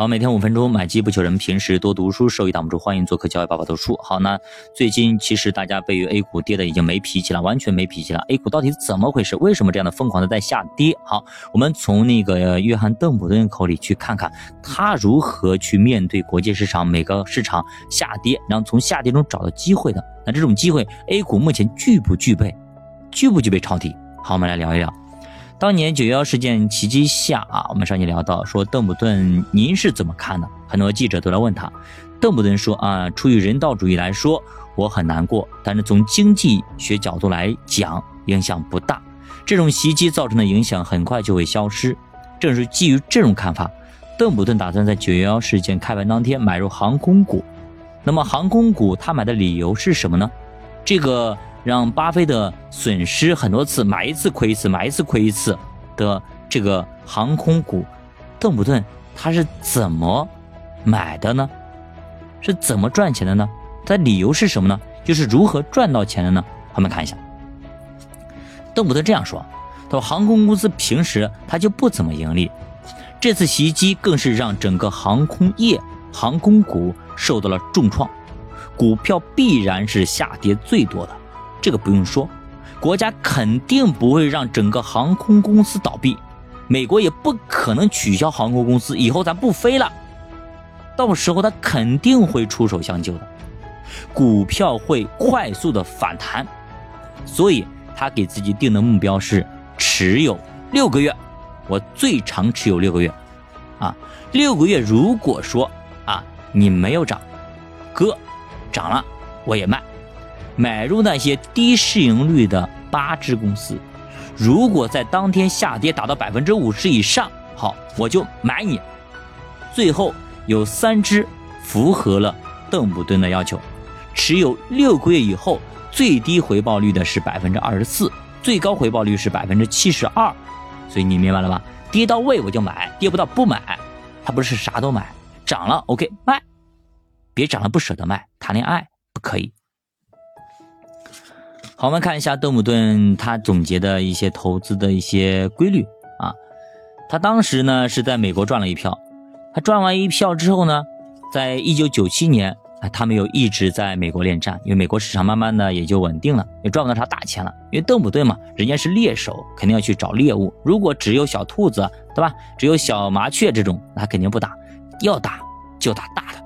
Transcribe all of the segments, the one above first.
好，每天五分钟，买机不求人，平时多读书，收益挡不住。欢迎做客教育爸爸读书。好，那最近其实大家对于 A 股跌的已经没脾气了，完全没脾气了。A 股到底怎么回事？为什么这样的疯狂的在下跌？好，我们从那个约翰邓普顿口里去看看他如何去面对国际市场每个市场下跌，然后从下跌中找到机会的。那这种机会，A 股目前具不具备？具不具备抄底？好，我们来聊一聊。当年九幺事件袭击下啊，我们上期聊到说邓普顿，您是怎么看的？很多记者都来问他，邓普顿说啊，出于人道主义来说，我很难过，但是从经济学角度来讲，影响不大。这种袭击造成的影响很快就会消失。正是基于这种看法，邓普顿打算在九幺幺事件开盘当天买入航空股。那么航空股他买的理由是什么呢？这个。让巴菲特损失很多次，买一次亏一次，买一次亏一次的这个航空股，邓普顿他是怎么买的呢？是怎么赚钱的呢？他理由是什么呢？就是如何赚到钱的呢？我们看一下，邓普顿这样说：他说航空公司平时他就不怎么盈利，这次袭击更是让整个航空业、航空股受到了重创，股票必然是下跌最多的。这个不用说，国家肯定不会让整个航空公司倒闭，美国也不可能取消航空公司，以后咱不飞了，到时候他肯定会出手相救的，股票会快速的反弹，所以他给自己定的目标是持有六个月，我最长持有六个月，啊，六个月如果说啊你没有涨，哥涨了我也卖。买入那些低市盈率的八只公司，如果在当天下跌达到百分之五十以上，好，我就买你。最后有三只符合了邓普顿的要求，持有六个月以后，最低回报率的是百分之二十四，最高回报率是百分之七十二。所以你明白了吧？跌到位我就买，跌不到不买。他不是啥都买，涨了 OK 卖，别涨了不舍得卖。谈恋爱不可以。好，我们看一下邓普顿他总结的一些投资的一些规律啊。他当时呢是在美国赚了一票，他赚完一票之后呢，在一九九七年啊，他没有一直在美国恋战，因为美国市场慢慢的也就稳定了，也赚不到啥大钱了。因为邓普顿嘛，人家是猎手，肯定要去找猎物。如果只有小兔子，对吧？只有小麻雀这种，那肯定不打，要打就打大的。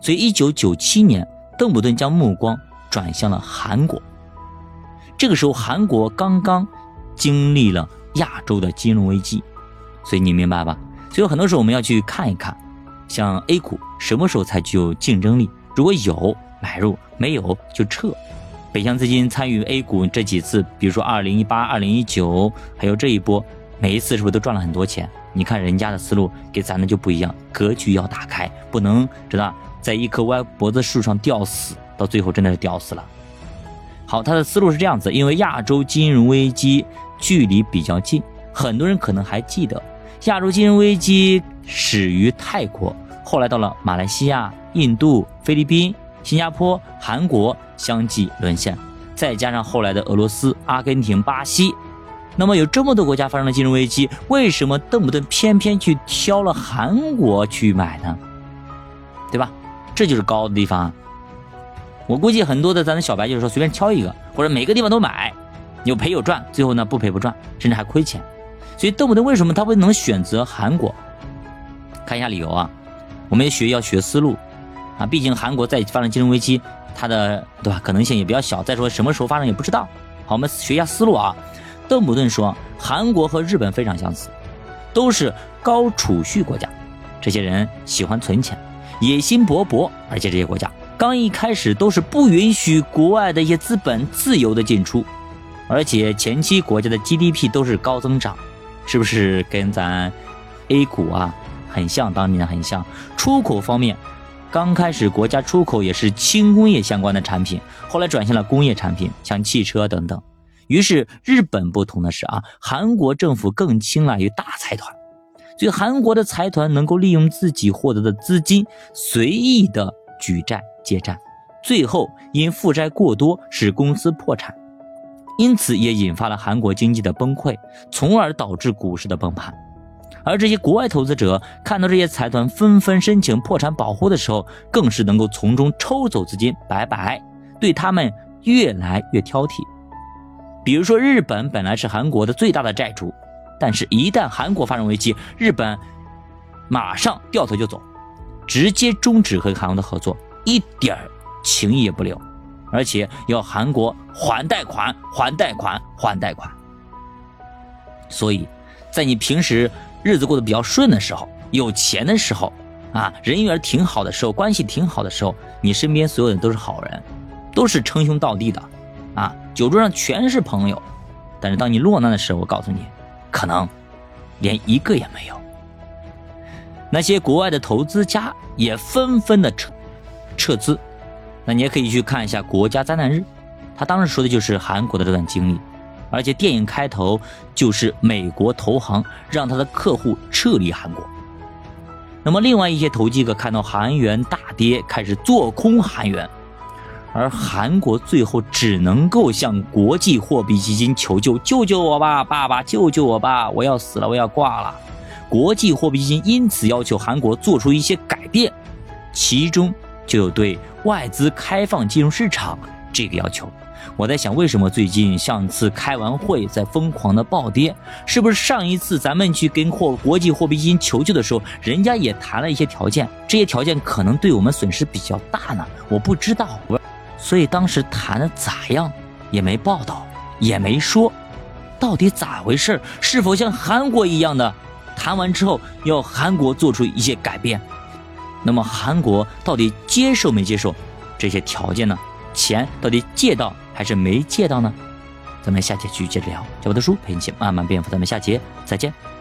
所以一九九七年，邓普顿将目光转向了韩国。这个时候，韩国刚刚经历了亚洲的金融危机，所以你明白吧？所以很多时候我们要去看一看，像 A 股什么时候才具有竞争力？如果有买入，没有就撤。北向资金参与 A 股这几次，比如说二零一八、二零一九，还有这一波，每一次是不是都赚了很多钱？你看人家的思路跟咱的就不一样，格局要打开，不能知道在一棵歪脖子树上吊死，到最后真的是吊死了。好，他的思路是这样子，因为亚洲金融危机距离比较近，很多人可能还记得，亚洲金融危机始于泰国，后来到了马来西亚、印度、菲律宾、新加坡、韩国相继沦陷，再加上后来的俄罗斯、阿根廷、巴西，那么有这么多国家发生了金融危机，为什么邓普顿偏偏去挑了韩国去买呢？对吧？这就是高的地方啊。我估计很多的咱的小白就是说随便挑一个，或者每个地方都买，有赔有赚，最后呢不赔不赚，甚至还亏钱。所以邓普顿为什么他会能选择韩国？看一下理由啊，我们学要学思路啊，毕竟韩国在发生金融危机，它的对吧可能性也比较小。再说什么时候发生也不知道。好，我们学一下思路啊。邓普顿说，韩国和日本非常相似，都是高储蓄国家，这些人喜欢存钱，野心勃勃，而且这些国家。刚一开始都是不允许国外的一些资本自由的进出，而且前期国家的 GDP 都是高增长，是不是跟咱 A 股啊很像？当年很像。出口方面，刚开始国家出口也是轻工业相关的产品，后来转向了工业产品，像汽车等等。于是日本不同的是啊，韩国政府更青睐于大财团，所以韩国的财团能够利用自己获得的资金随意的举债。借债，最后因负债过多使公司破产，因此也引发了韩国经济的崩溃，从而导致股市的崩盘。而这些国外投资者看到这些财团纷纷申请破产保护的时候，更是能够从中抽走资金，拜拜，对他们越来越挑剔。比如说，日本本来是韩国的最大的债主，但是一旦韩国发生危机，日本马上掉头就走，直接终止和韩国的合作，一点情谊也不留，而且要韩国还贷款、还贷款、还贷款。所以，在你平时日子过得比较顺的时候，有钱的时候，啊，人缘挺好的时候，关系挺好的时候，你身边所有人都是好人，都是称兄道弟的。啊，酒桌上全是朋友，但是当你落难的时候，我告诉你，可能连一个也没有。那些国外的投资家也纷纷的撤撤资，那你也可以去看一下《国家灾难日》，他当时说的就是韩国的这段经历，而且电影开头就是美国投行让他的客户撤离韩国。那么，另外一些投机客看到韩元大跌，开始做空韩元。而韩国最后只能够向国际货币基金求救：“救救我吧，爸爸！救救我吧！我要死了，我要挂了！”国际货币基金因此要求韩国做出一些改变，其中就有对外资开放金融市场这个要求。我在想，为什么最近上次开完会在疯狂的暴跌？是不是上一次咱们去跟货国际货币基金求救的时候，人家也谈了一些条件？这些条件可能对我们损失比较大呢？我不知道。所以当时谈的咋样，也没报道，也没说，到底咋回事？是否像韩国一样的，谈完之后要韩国做出一些改变？那么韩国到底接受没接受这些条件呢？钱到底借到还是没借到呢？咱们下节继续接着聊。小波的书陪你一起慢慢变富，咱们下节再见。